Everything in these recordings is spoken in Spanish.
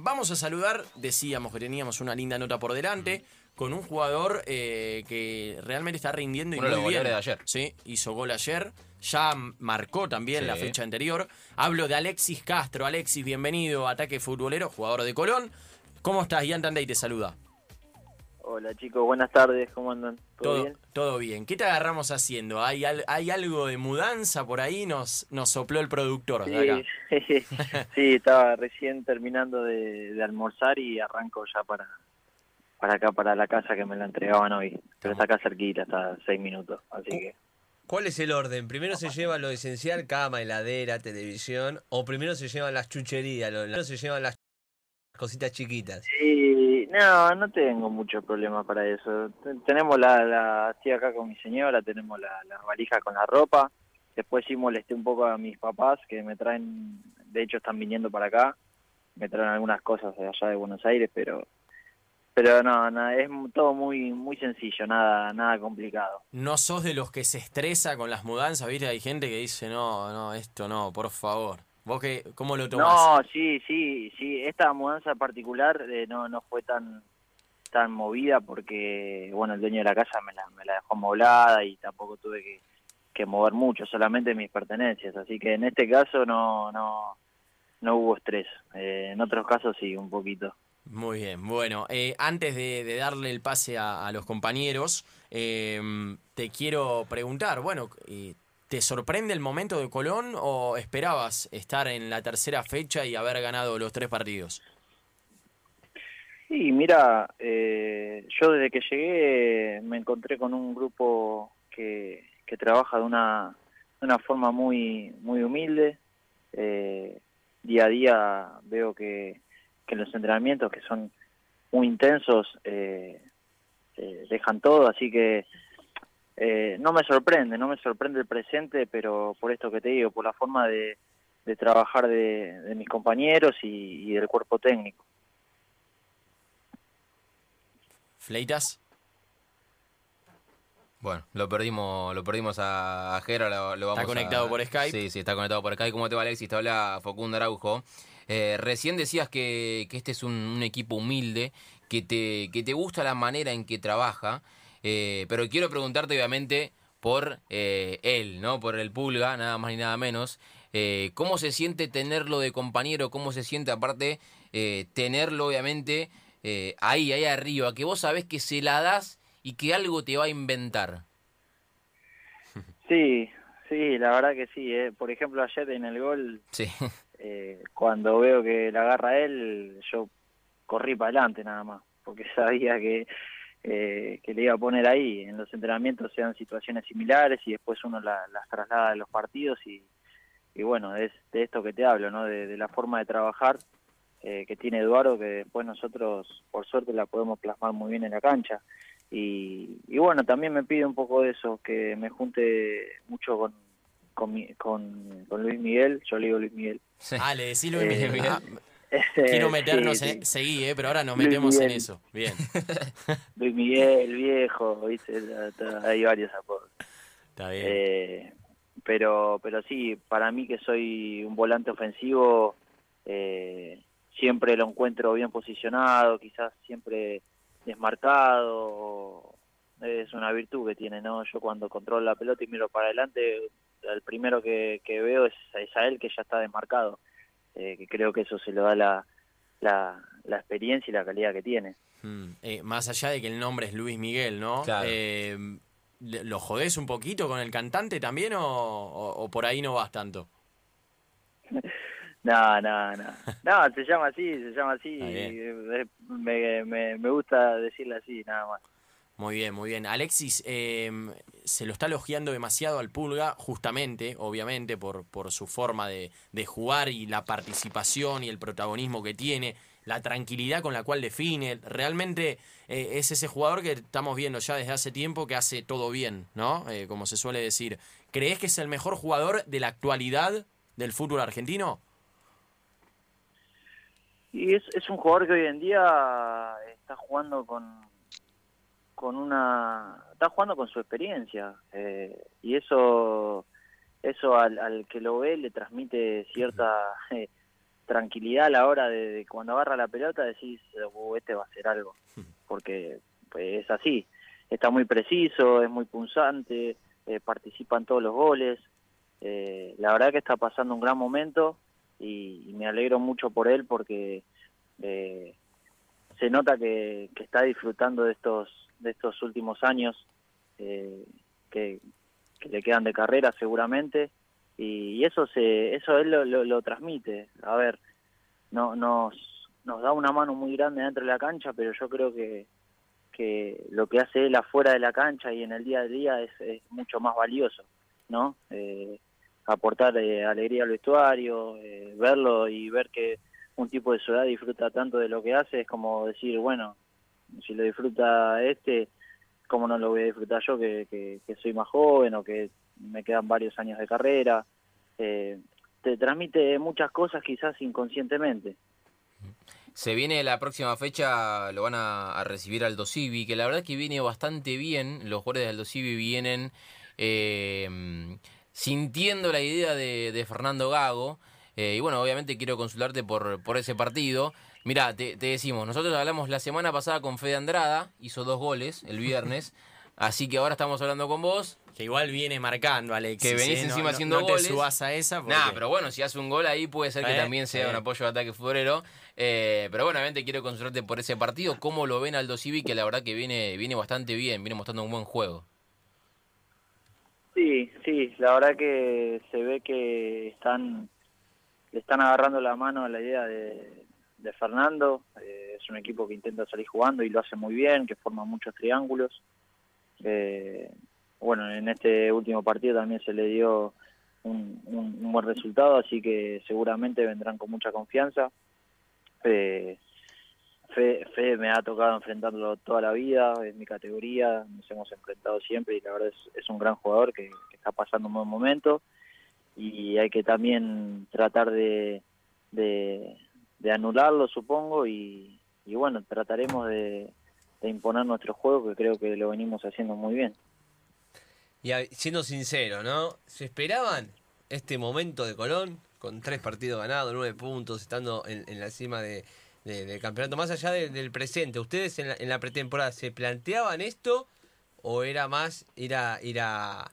vamos a saludar, decíamos que teníamos una linda nota por delante, con un jugador eh, que realmente está rindiendo y los muy bien. de ayer. Sí, hizo gol ayer, ya marcó también Sí. la fecha anterior. Hablo de Alexis Castro. Alexis, bienvenido Ataque Futbolero, jugador de Colón. ¿Cómo estás? Ian Tandey te saluda. Hola chicos, buenas tardes, ¿cómo andan? ¿Todo, Todo, bien? todo bien. ¿Qué te agarramos haciendo? ¿Hay, al- hay algo de mudanza por ahí? Nos, nos sopló el productor de acá. Sí, sí, estaba recién terminando de, de almorzar y arranco ya para, para acá, para la casa que me la entregaban hoy. Pero está acá cerquita, está seis minutos, así que... ¿Cuál es el orden? ¿Primero se lleva lo esencial, cama, heladera, televisión? ¿O primero se llevan las chucherías? lo- Primero se llevan las cositas chiquitas. Sí, no, no tengo mucho problema para eso. T- Tenemos la, la, estoy acá con mi señora, tenemos la, la valija con la ropa. Después sí molesté un poco a mis papás que me traen, de hecho están viniendo para acá, me traen algunas cosas de allá de Buenos Aires, pero pero no, no es todo muy muy sencillo, nada nada complicado. No sos de los que se estresa con las mudanzas, ¿viste? Hay gente que dice, no, no, esto no, por favor. ¿Vos qué, cómo lo tomás? No, sí, sí, sí. Esta mudanza particular eh, no, no fue tan tan movida porque, bueno, el dueño de la casa me la, me la dejó moblada y tampoco tuve que, que mover mucho, solamente mis pertenencias. Así que en este caso no no no hubo estrés. Eh, en otros casos sí, un poquito. Muy bien, bueno, eh, antes de, de darle el pase a, a los compañeros, eh, te quiero preguntar, bueno, eh, ¿te sorprende el momento de Colón o esperabas estar en la tercera fecha y haber ganado los tres partidos? Sí, mira, eh, yo desde que llegué me encontré con un grupo que, que trabaja de una, de una forma muy, muy humilde. Eh, día a día veo que, que los entrenamientos, que son muy intensos, eh, eh, dejan todo, así que eh, no me sorprende, no me sorprende el presente, pero por esto que te digo, por la forma de, de trabajar de, de mis compañeros y- y del cuerpo técnico. ¿Fleitas? Bueno, lo perdimos, lo perdimos a, a Jero, lo, lo vamos Está conectado a- por Skype. Sí, sí, está conectado por Skype. ¿Cómo te va, Alexis? Te habla Facundo Araujo. Eh, recién decías que, que este es un, un equipo humilde, que te, que te gusta la manera en que trabaja, eh, pero quiero preguntarte, obviamente, por eh, él, ¿no? Por el Pulga, nada más ni nada menos. Eh, ¿Cómo se siente tenerlo de compañero? ¿Cómo se siente, aparte, eh, tenerlo, obviamente, eh, ahí, ahí arriba? Que vos sabés que se la das y que algo te va a inventar. Sí, sí, la verdad que sí. Por ejemplo, ayer en el gol, Sí. cuando veo que la agarra él, yo corrí para adelante nada más, porque sabía que, eh, que le iba a poner ahí. En los entrenamientos se dan situaciones similares y después uno la- las traslada a los partidos y, y bueno, es de esto que te hablo, ¿no? De, de la forma de trabajar eh, que tiene Eduardo, que después nosotros, por suerte, la podemos plasmar muy bien en la cancha. Y, y bueno, también me pide un poco de eso, que me junte mucho con, con, mi- con, con Luis Miguel, yo le digo Luis Miguel. Sí. Ah, le decís Luis Eh, Miguel. Ah, Este, quiero meternos sí, en... sí. Seguí, eh, pero ahora nos metemos en eso. Bien, Luis Miguel, viejo, ¿viste? Hay varios apodos. está bien. Eh, pero, pero sí, para mí que soy un volante ofensivo, eh, siempre lo encuentro bien posicionado, quizás siempre desmarcado. Es una virtud que tiene, ¿no? Yo cuando controlo la pelota y miro para adelante, el primero que, que veo es, es a él que ya está desmarcado. Eh, que creo que eso se lo da la, la, la experiencia y la calidad que tiene. Mm, eh, más allá de que el nombre es Luis Miguel, ¿no? Claro. Eh, ¿le- ¿Lo jodés un poquito con el cantante también o, o- o por ahí no vas tanto? No, no, no. No, se llama así, se llama así. Eh, Me, me, me gusta decirle así, nada más. Muy bien, muy bien. Alexis, eh, se lo está elogiando demasiado al Pulga, justamente, obviamente, por, por su forma de, de jugar y la participación y el protagonismo que tiene, la tranquilidad con la cual define. Realmente eh, es ese jugador que estamos viendo ya desde hace tiempo que hace todo bien, ¿no? Eh, como se suele decir. ¿Crees que es el mejor jugador de la actualidad del fútbol argentino? Y es, es un jugador que hoy en día está jugando con con una está jugando con su experiencia eh, y eso eso al, al que lo ve le transmite cierta eh, tranquilidad a la hora de, cuando agarra la pelota decís, uh, este va a hacer algo, porque pues, es así, está muy preciso, es muy punzante, eh, participa en todos los goles, eh, la verdad que está pasando un gran momento y, me alegro mucho por él porque eh, se nota que, está disfrutando de estos de estos últimos años que, que le quedan de carrera seguramente y, eso se eso él lo, lo, transmite. A ver no nos nos da una mano muy grande dentro de la cancha pero yo creo que que lo que hace él afuera de la cancha y en el día a día es, es mucho más valioso no eh, aportar eh, alegría al vestuario eh, verlo y ver que un tipo de ciudad disfruta tanto de lo que hace es como decir bueno si lo disfruta este cómo no lo voy a disfrutar yo que, que soy más joven o que me quedan varios años de carrera. Eh, te transmite muchas cosas quizás inconscientemente. Se viene la próxima fecha, lo van a, recibir Aldo Civi, que la verdad que viene bastante bien. Los jugadores de Aldo Civi vienen eh, sintiendo la idea de, Fernando Gago. Eh, y bueno, obviamente quiero consultarte por, por ese partido. Mira, te, te, decimos, nosotros hablamos la semana pasada con Fede Andrada, hizo dos goles el viernes. Así que ahora estamos hablando con vos. Que igual viene marcando, Alex. Que venís encima haciendo goles. No te subas a esa. Porque... Nah, pero bueno, si hace un gol ahí puede ser que eh, también sea un apoyo de ataque futbolero. Eh, pero bueno, obviamente quiero consultarte por ese partido. ¿Cómo lo ven Aldo Civi? Que la verdad que viene, viene bastante bien, viene mostrando un buen juego. Sí, sí, la verdad que se ve que están le están agarrando la mano a la idea de, Fernando. Eh, es un equipo que intenta salir jugando y lo hace muy bien, que forma muchos triángulos. Eh, bueno, en este último partido también se le dio un, buen resultado, así que seguramente vendrán con mucha confianza. Eh, Fe, me ha tocado enfrentarlo toda la vida, es mi categoría, nos hemos enfrentado siempre y la verdad es, un gran jugador que, está pasando un buen momento y hay que también tratar de, de, anularlo, supongo, y bueno, trataremos de, de imponer nuestro juego, que creo que lo venimos haciendo muy bien. Y siendo sincero, ¿no? ¿Se esperaban este momento de Colón con tres partidos ganados, nueve puntos, estando en, la cima de, del campeonato, más allá del presente? ¿Ustedes en la, pretemporada se planteaban esto o era más ir a, ir a,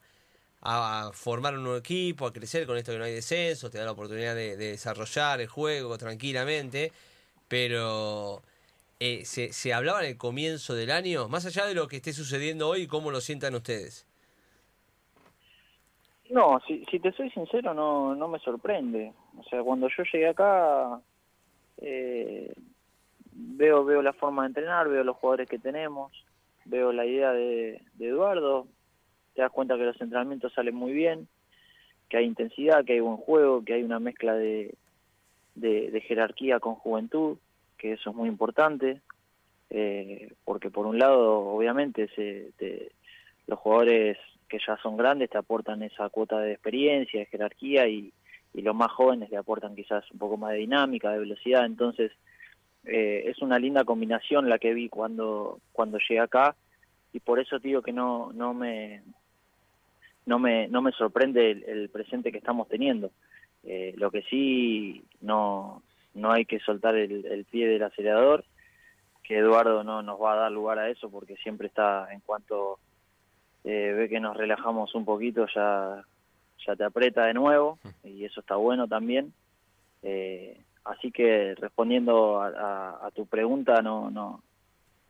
formar un nuevo equipo, a crecer con esto que no hay descenso, te da la oportunidad de desarrollar el juego tranquilamente, pero eh, se, se, hablaba en el comienzo del año, más allá de lo que esté sucediendo hoy, ¿cómo lo sientan ustedes? No, si, si te soy sincero, no, no me sorprende. O sea, cuando yo llegué acá, eh, veo, veo la forma de entrenar, veo los jugadores que tenemos, veo la idea de, Eduardo, te das cuenta que los entrenamientos salen muy bien, que hay intensidad, que hay buen juego, que hay una mezcla de, de jerarquía con juventud que eso es muy importante, eh, porque por un lado, obviamente, se, los jugadores que ya son grandes te aportan esa cuota de experiencia, de jerarquía, y, los más jóvenes le aportan quizás un poco más de dinámica, de velocidad, entonces eh, es una linda combinación la que vi cuando, cuando llegué acá, y por eso digo que no, no me no me, no me sorprende el, presente que estamos teniendo. Eh, lo que sí no, no hay que soltar el, pie del acelerador, que Eduardo no nos va a dar lugar a eso porque siempre está, en cuanto eh, ve que nos relajamos un poquito, ya, ya te aprieta de nuevo y eso está bueno también. Eh, así que respondiendo a, tu pregunta, no, no,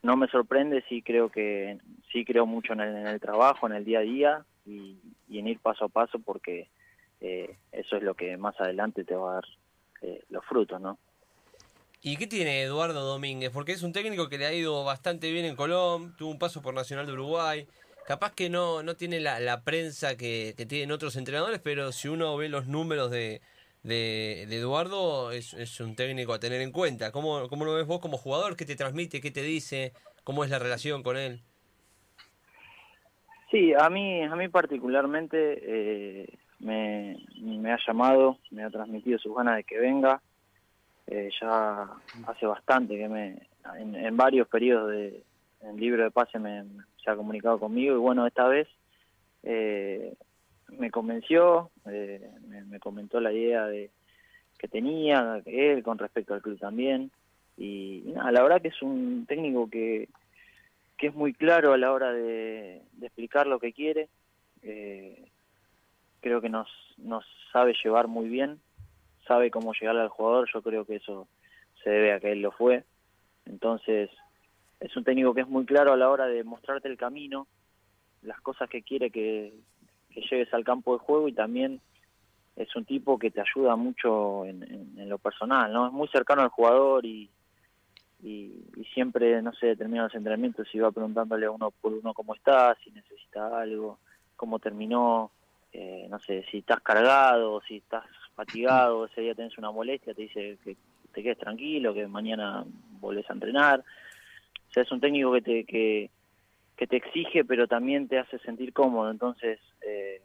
no me sorprende, sí creo que sí creo mucho en el, trabajo, en el día a día y, en ir paso a paso porque eh, eso es lo que más adelante te va a dar eh, los frutos, ¿no? ¿Y qué tiene Eduardo Domínguez? Porque es un técnico que le ha ido bastante bien en Colón, tuvo un paso por Nacional de Uruguay. Capaz que no, no tiene la, prensa que, tienen otros entrenadores, pero si uno ve los números de, de, Eduardo, es, un técnico a tener en cuenta. ¿Cómo, ¿Cómo lo ves vos como jugador? ¿Qué te transmite? ¿Qué te dice? ¿Cómo es la relación con él? Sí, a mí, a mí particularmente eh, me, me ha llamado, me ha transmitido sus ganas de que venga. Eh, ya hace bastante que me, en, varios periodos de, en libro de pase me, se ha comunicado conmigo y bueno, esta vez eh, me convenció, eh, me, comentó la idea de, que tenía él con respecto al club también. Y, nada, la verdad que es un técnico que, que es muy claro a la hora de, explicar lo que quiere. Eh, creo que nos, nos sabe llevar muy bien, sabe cómo llegarle al jugador, yo creo que eso se debe a que él lo fue. Entonces, es un técnico que es muy claro a la hora de mostrarte el camino, las cosas que quiere que, que llegues al campo de juego y también es un tipo que te ayuda mucho en, lo personal, ¿no? Es muy cercano al jugador y, y, siempre, no sé, termina los entrenamientos y va preguntándole a uno por uno cómo está, si necesita algo, cómo terminó, eh, no sé, si estás cargado, si estás fatigado, ese día tenés una molestia, te dice que te quedes tranquilo, que mañana volvés a entrenar. O sea, es un técnico que te, que te exige, pero también te hace sentir cómodo. Entonces, eh,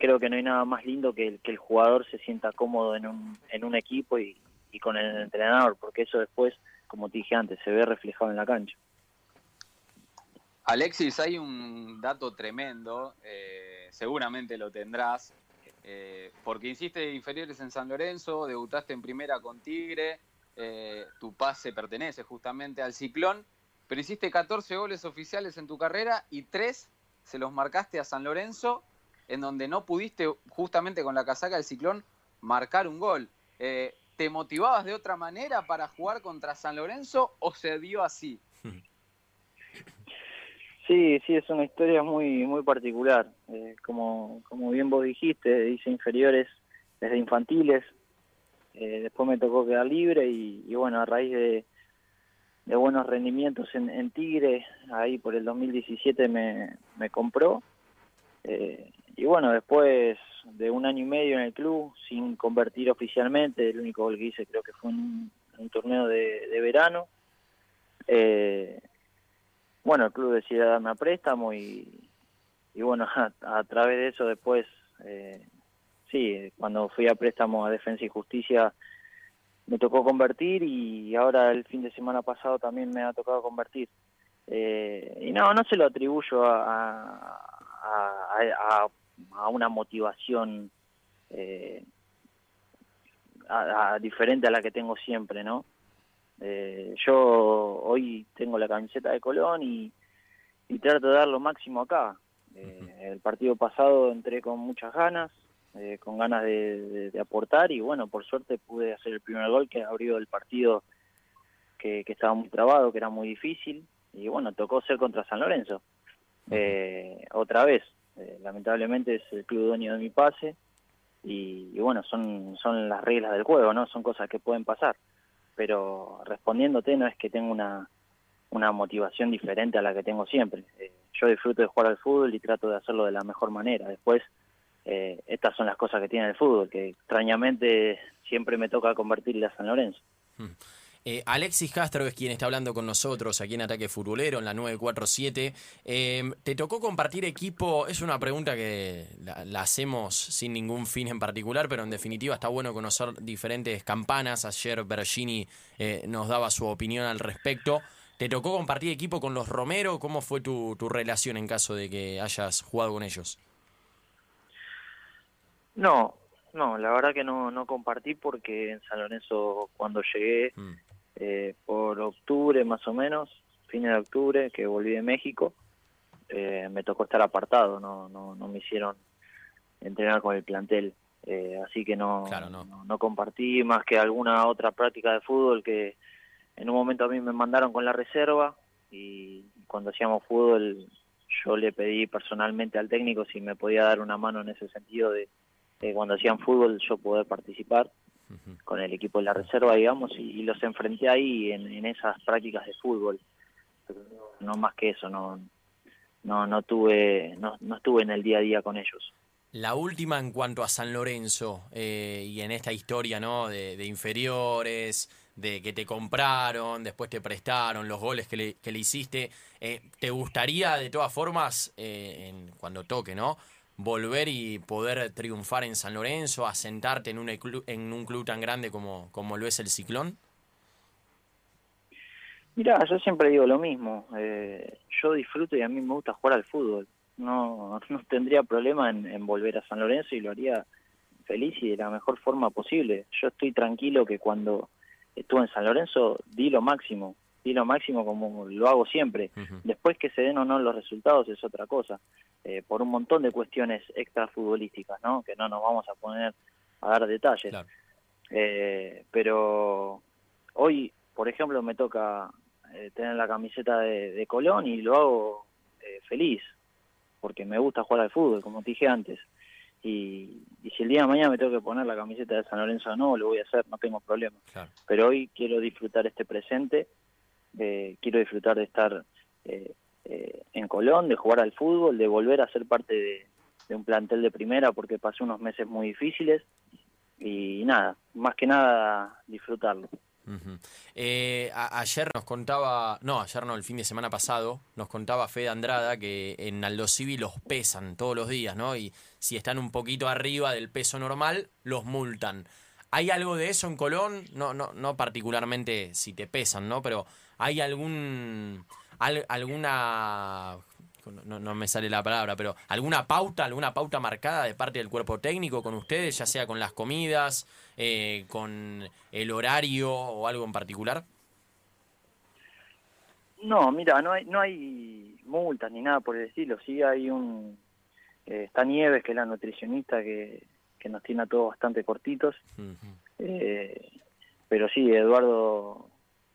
creo que no hay nada más lindo que el, que el jugador se sienta cómodo en un, en un equipo y, con el entrenador, porque eso después, como te dije antes, se ve reflejado en la cancha. Alexis, hay un dato tremendo, eh, seguramente lo tendrás, eh, porque hiciste inferiores en San Lorenzo, debutaste en primera con Tigre, eh, tu pase pertenece justamente al Ciclón, pero hiciste 14 goles oficiales en tu carrera y 3 se los marcaste a San Lorenzo en donde no pudiste justamente con la casaca del ciclón marcar un gol. ¿Te motivabas de otra manera para jugar contra San Lorenzo o se dio así? Sí, sí, es una historia muy muy particular. Eh, como, como bien vos dijiste, hice inferiores desde infantiles. Eh, después me tocó quedar libre y, bueno, a raíz de, buenos rendimientos en, en, Tigre, ahí por el 2017 me, me compró. Eh, y bueno, después de un año y medio en el club, sin convertir oficialmente, el único gol que hice creo que fue en un, torneo de, verano. Eh, bueno, el club decidió darme a préstamo y, y bueno, a, través de eso después, eh, sí, cuando fui a préstamo a Defensa y Justicia me tocó convertir y ahora el fin de semana pasado también me ha tocado convertir. Eh, y no, no se lo atribuyo a, a, a una motivación eh, a, diferente a la que tengo siempre, ¿no? Eh, yo hoy tengo la camiseta de Colón y, trato de dar lo máximo acá. Eh, el partido pasado entré con muchas ganas, con ganas de, aportar y bueno, por suerte pude hacer el primer gol que abrió el partido que, que estaba muy trabado, que era muy difícil y bueno, tocó ser contra San Lorenzo. otra vez, eh, lamentablemente es el club dueño de mi pase y, bueno, son, son las reglas del juego, ¿no? Son cosas que pueden pasar. Pero respondiéndote no es que tenga una, una motivación diferente a la que tengo siempre. Eh, yo disfruto de jugar al fútbol y trato de hacerlo de la mejor manera. Después, eh, estas son las cosas que tiene el fútbol, que extrañamente siempre me toca convertirle a San Lorenzo. Hmm. Eh, Alexis Castro es quien está hablando con nosotros aquí en Ataque Futbolero, en la 947. Em, ¿Te tocó compartir equipo? Es una pregunta que la, hacemos sin ningún fin en particular, pero en definitiva está bueno conocer diferentes campanas. Ayer Bergini eh, nos daba su opinión al respecto. ¿Te tocó compartir equipo con los Romero? ¿Cómo fue tu, relación en caso de que hayas jugado con ellos? No, no, la verdad que no, no compartí porque en San Lorenzo cuando llegué mm. Eh, por octubre más o menos, fines de octubre, que volví de México, eh, me tocó estar apartado, no, no, no me hicieron entrenar con el plantel. Eh, así que no, no. compartí más que alguna otra práctica de fútbol que en un momento a mí me mandaron con la reserva y cuando hacíamos fútbol yo le pedí personalmente al técnico si me podía dar una mano en ese sentido de, de cuando hacían fútbol yo poder participar con el equipo de la reserva, digamos, y, los enfrenté ahí en, esas prácticas de fútbol. No más que eso, no no no tuve no, no estuve en el día a día con ellos. La última en cuanto a San Lorenzo eh, y en esta historia, ¿no? De, inferiores, de que te compraron, después te prestaron, los goles que le, que le hiciste. Eh, ¿Te gustaría, de todas formas, eh, en, cuando toque, ¿no? Volver y poder triunfar en San Lorenzo, asentarte en un, en un club tan grande como, como lo es el Ciclón? Mira, yo siempre digo lo mismo. Eh, yo disfruto y a mí me gusta jugar al fútbol. No, no tendría problema en, volver a San Lorenzo y lo haría feliz y de la mejor forma posible. Yo estoy tranquilo que cuando estuve en San Lorenzo di lo máximo, di lo máximo como lo hago siempre. Después que se den o no los resultados es otra cosa, eh, por un montón de cuestiones extra futbolísticas, ¿no? Que no nos vamos a poner a dar detalles. Eh, pero hoy, por ejemplo, me toca eh, tener la camiseta de, Colón y lo hago feliz, porque me gusta jugar al fútbol, como te dije antes. Y, si el día de mañana me tengo que poner la camiseta de San Lorenzo no, lo voy a hacer, no tengo problema. Pero hoy quiero disfrutar este presente, eh, quiero disfrutar de estar eh, eh, en Colón, de jugar al fútbol, de volver a ser parte de, un plantel de primera porque pasé unos meses muy difíciles y nada, más que nada disfrutarlo. ayer nos contaba, no, ayer no, el fin de semana pasado, nos contaba Fede Andrada que en Aldo Civi los pesan todos los días, ¿no? Y si están un poquito arriba del peso normal, los multan. ¿Hay algo de eso en Colón? No, no, no particularmente si te pesan, ¿no? Pero ¿hay algún alguna no, me sale la palabra, pero alguna pauta, alguna pauta marcada de parte del cuerpo técnico con ustedes, ya sea con las comidas, eh, con el horario o algo en particular? No, mira, no hay, no hay multas ni nada por el estilo. Sí hay un eh, está Nieves, que es la nutricionista que, nos tiene a todos bastante cortitos. Eh, pero sí, Eduardo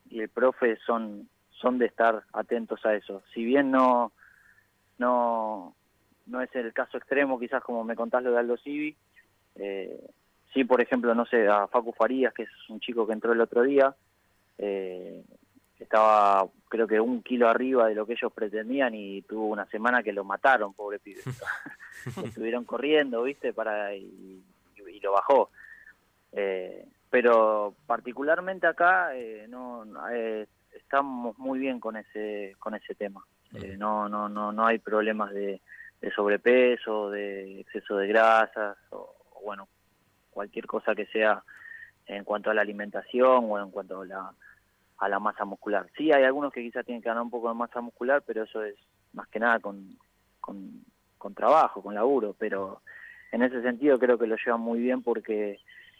y el profe son, son de estar atentos a eso. Si bien no, no, no es el caso extremo, quizás como me contás lo de Aldo Civi, eh, sí, por ejemplo, no sé, a Facu Farías, que es un chico que entró el otro día, eh, estaba creo que un kilo arriba de lo que ellos pretendían y tuvo una semana que lo mataron, pobre pibe. estuvieron corriendo, ¿viste? para y, lo bajó. Eh, pero particularmente acá eh, no eh, estamos muy bien con ese con ese tema. no no no no hay problemas de, sobrepeso, de exceso de grasas o, bueno cualquier cosa que sea en cuanto a la alimentación o en cuanto a la a la masa muscular. Sí, hay algunos que quizás tienen que ganar un poco de masa muscular, pero eso es más que nada con, con, trabajo, con laburo, pero en ese sentido creo que lo llevan muy bien porque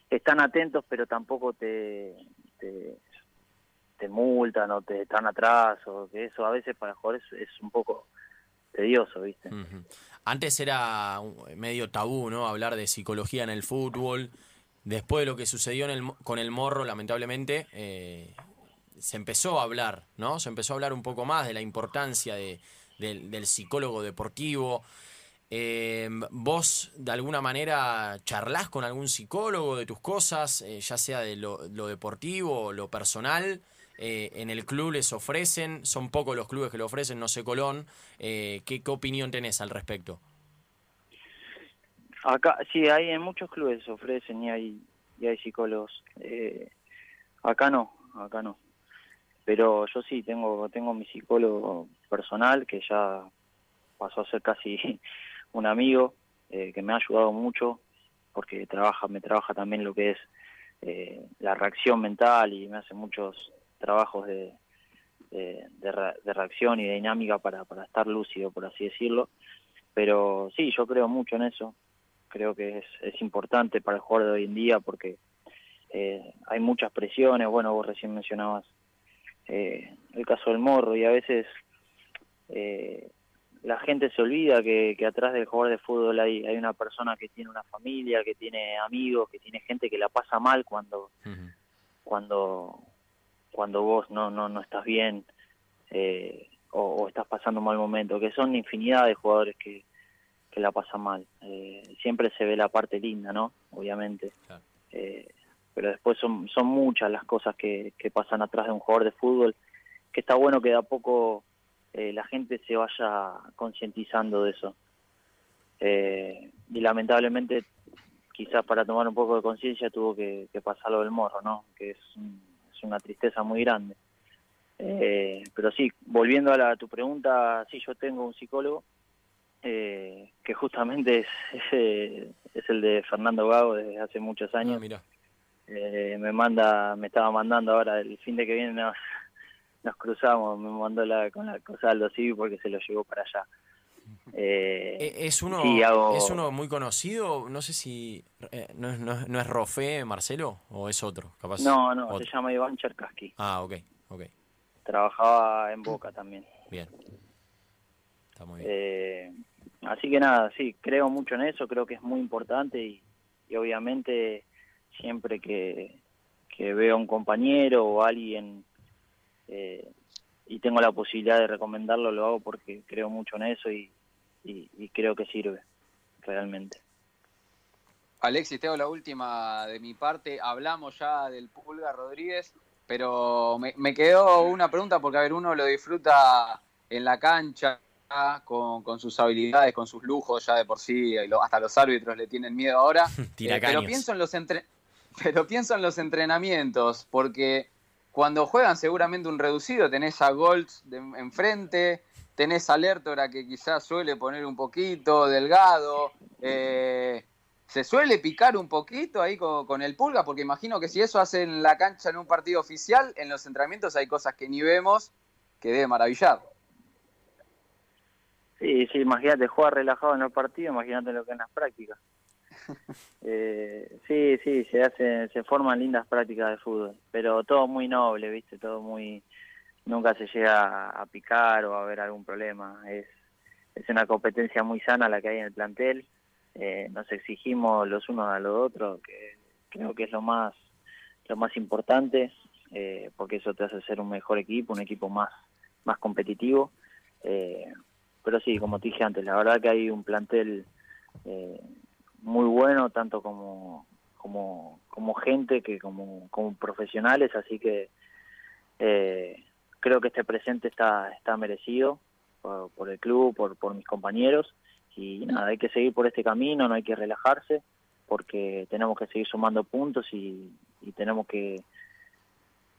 están atentos, pero tampoco te, te, multan o te están atrás, o que eso a veces para jugadores es, un poco tedioso, ¿viste? Antes era medio tabú, ¿no? Hablar de psicología en el fútbol. Después de lo que sucedió en el, con el morro, lamentablemente, eh, se empezó a hablar, ¿no? Se empezó a hablar un poco más de la importancia de, del psicólogo deportivo. Eh, ¿Vos de alguna manera charlas con algún psicólogo de tus cosas, eh, ya sea de lo, deportivo o lo personal? Eh, en el club les ofrecen, son pocos los clubes que lo ofrecen, no sé Colón. ¿qué, ¿qué, opinión tenés al respecto? Acá, sí, hay en muchos clubes ofrecen y hay, y hay psicólogos. acá no, acá no pero yo sí tengo tengo mi psicólogo personal que ya pasó a ser casi un amigo eh, que me ha ayudado mucho porque trabaja me trabaja también lo que es eh, la reacción mental y me hace muchos trabajos de, de, reacción y de dinámica para, para estar lúcido por así decirlo. Pero sí yo creo mucho en eso. Creo que es, es importante para el jugador de hoy en día porque eh, hay muchas presiones. Bueno vos recién mencionabas el caso del morro y a veces eh, la gente se olvida que, atrás del jugador de fútbol hay, hay una persona que tiene una familia, que tiene amigos, que tiene gente que la pasa mal cuando cuando cuando vos no no no estás bien eh, o, estás pasando un mal momento, que son infinidad de jugadores que, que la pasan mal. siempre se ve la parte linda, ¿no? Obviamente pero después son, son muchas las cosas que, que pasan atrás de un jugador de fútbol, que está bueno que de a poco eh, la gente se vaya concientizando de eso. Eh, y lamentablemente, quizás para tomar un poco de conciencia tuvo que, que, pasar lo del morro, ¿no? Que es, es una tristeza muy grande. Eh, pero sí, volviendo a, la, tu pregunta, sí, yo tengo un psicólogo que justamente es, es, el de Fernando Gago desde hace muchos ah, años. Eh, me manda, me estaba mandando ahora el fin de que viene nos cruzamos, me mandó la, con la cosa Aldo Civi porque se lo llevó para allá. Eh, Eh, ¿Es uno, sí, hago- ¿Es uno muy conocido? No sé si... eh, ¿no, es- no, es- no es Rofé, Marcelo? ¿O es otro? Capaz no, no, otro. se llama Iván Cherkaski. Ah, ok, ok. Trabajaba en Boca también. Bien. Está muy bien. Eh, así que nada, sí, creo mucho en eso, creo que es muy importante y, y obviamente siempre que, que veo a un compañero o a alguien eh, y tengo la posibilidad de recomendarlo, lo hago porque creo mucho en eso y, y- y creo que sirve realmente. Alexis, te hago la última de mi parte. Hablamos ya del Pulga Rodríguez, pero me, me quedó una pregunta porque, a ver, uno lo disfruta en la cancha con, con sus habilidades, con sus lujos ya de por sí, hasta los árbitros le tienen miedo ahora. Eh, pero pienso en los entre- pero pienso en los entrenamientos, porque cuando juegan seguramente un reducido, tenés a Golds enfrente, tenés a Lertora que quizás suele poner un poquito, delgado, eh, se suele picar un poquito ahí con, el pulga, porque imagino que si eso hace en la cancha en un partido oficial, en los entrenamientos hay cosas que ni vemos que debe maravillar. Sí, sí, imagínate, juega relajado en el partido, imagínate lo que en las prácticas. Eh, sí, sí, se hace, se forman lindas prácticas de fútbol, pero todo muy noble, viste, todo muy, nunca se llega a picar o a haber algún problema. Es, es una competencia muy sana la que hay en el plantel. Eh, nos exigimos los unos a los otros, que creo que es lo más, lo más importante, eh, porque eso te hace ser un mejor equipo, un equipo más, más competitivo. Eh, pero sí, como te dije antes, la verdad que hay un plantel eh, muy bueno, tanto como, como, como gente que como, como profesionales, así que eh, creo que este presente está, está merecido por, por el club, por, por mis compañeros, y nada, hay que seguir por este camino, no hay que relajarse, porque tenemos que seguir sumando puntos y, tenemos que,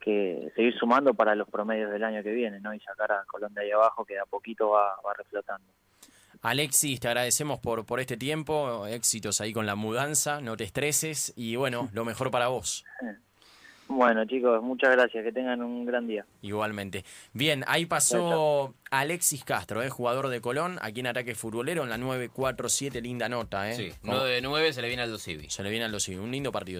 que seguir sumando para los promedios del año que viene, ¿no? Y sacar a Colón de ahí abajo, que de a poquito va, va reflotando. Alexis, te agradecemos por, por este tiempo, éxitos ahí con la mudanza, no te estreses y bueno, lo mejor para vos. Bueno, chicos, muchas gracias, que tengan un gran día. Igualmente. Bien, ahí pasó Alexis Castro, eh, jugador de Colón, aquí en Ataque Futbolero, en la 947, linda nota. Eh. Sí, Como- 9 de 9 se le viene al Dosivi. Se le viene a los un lindo partido.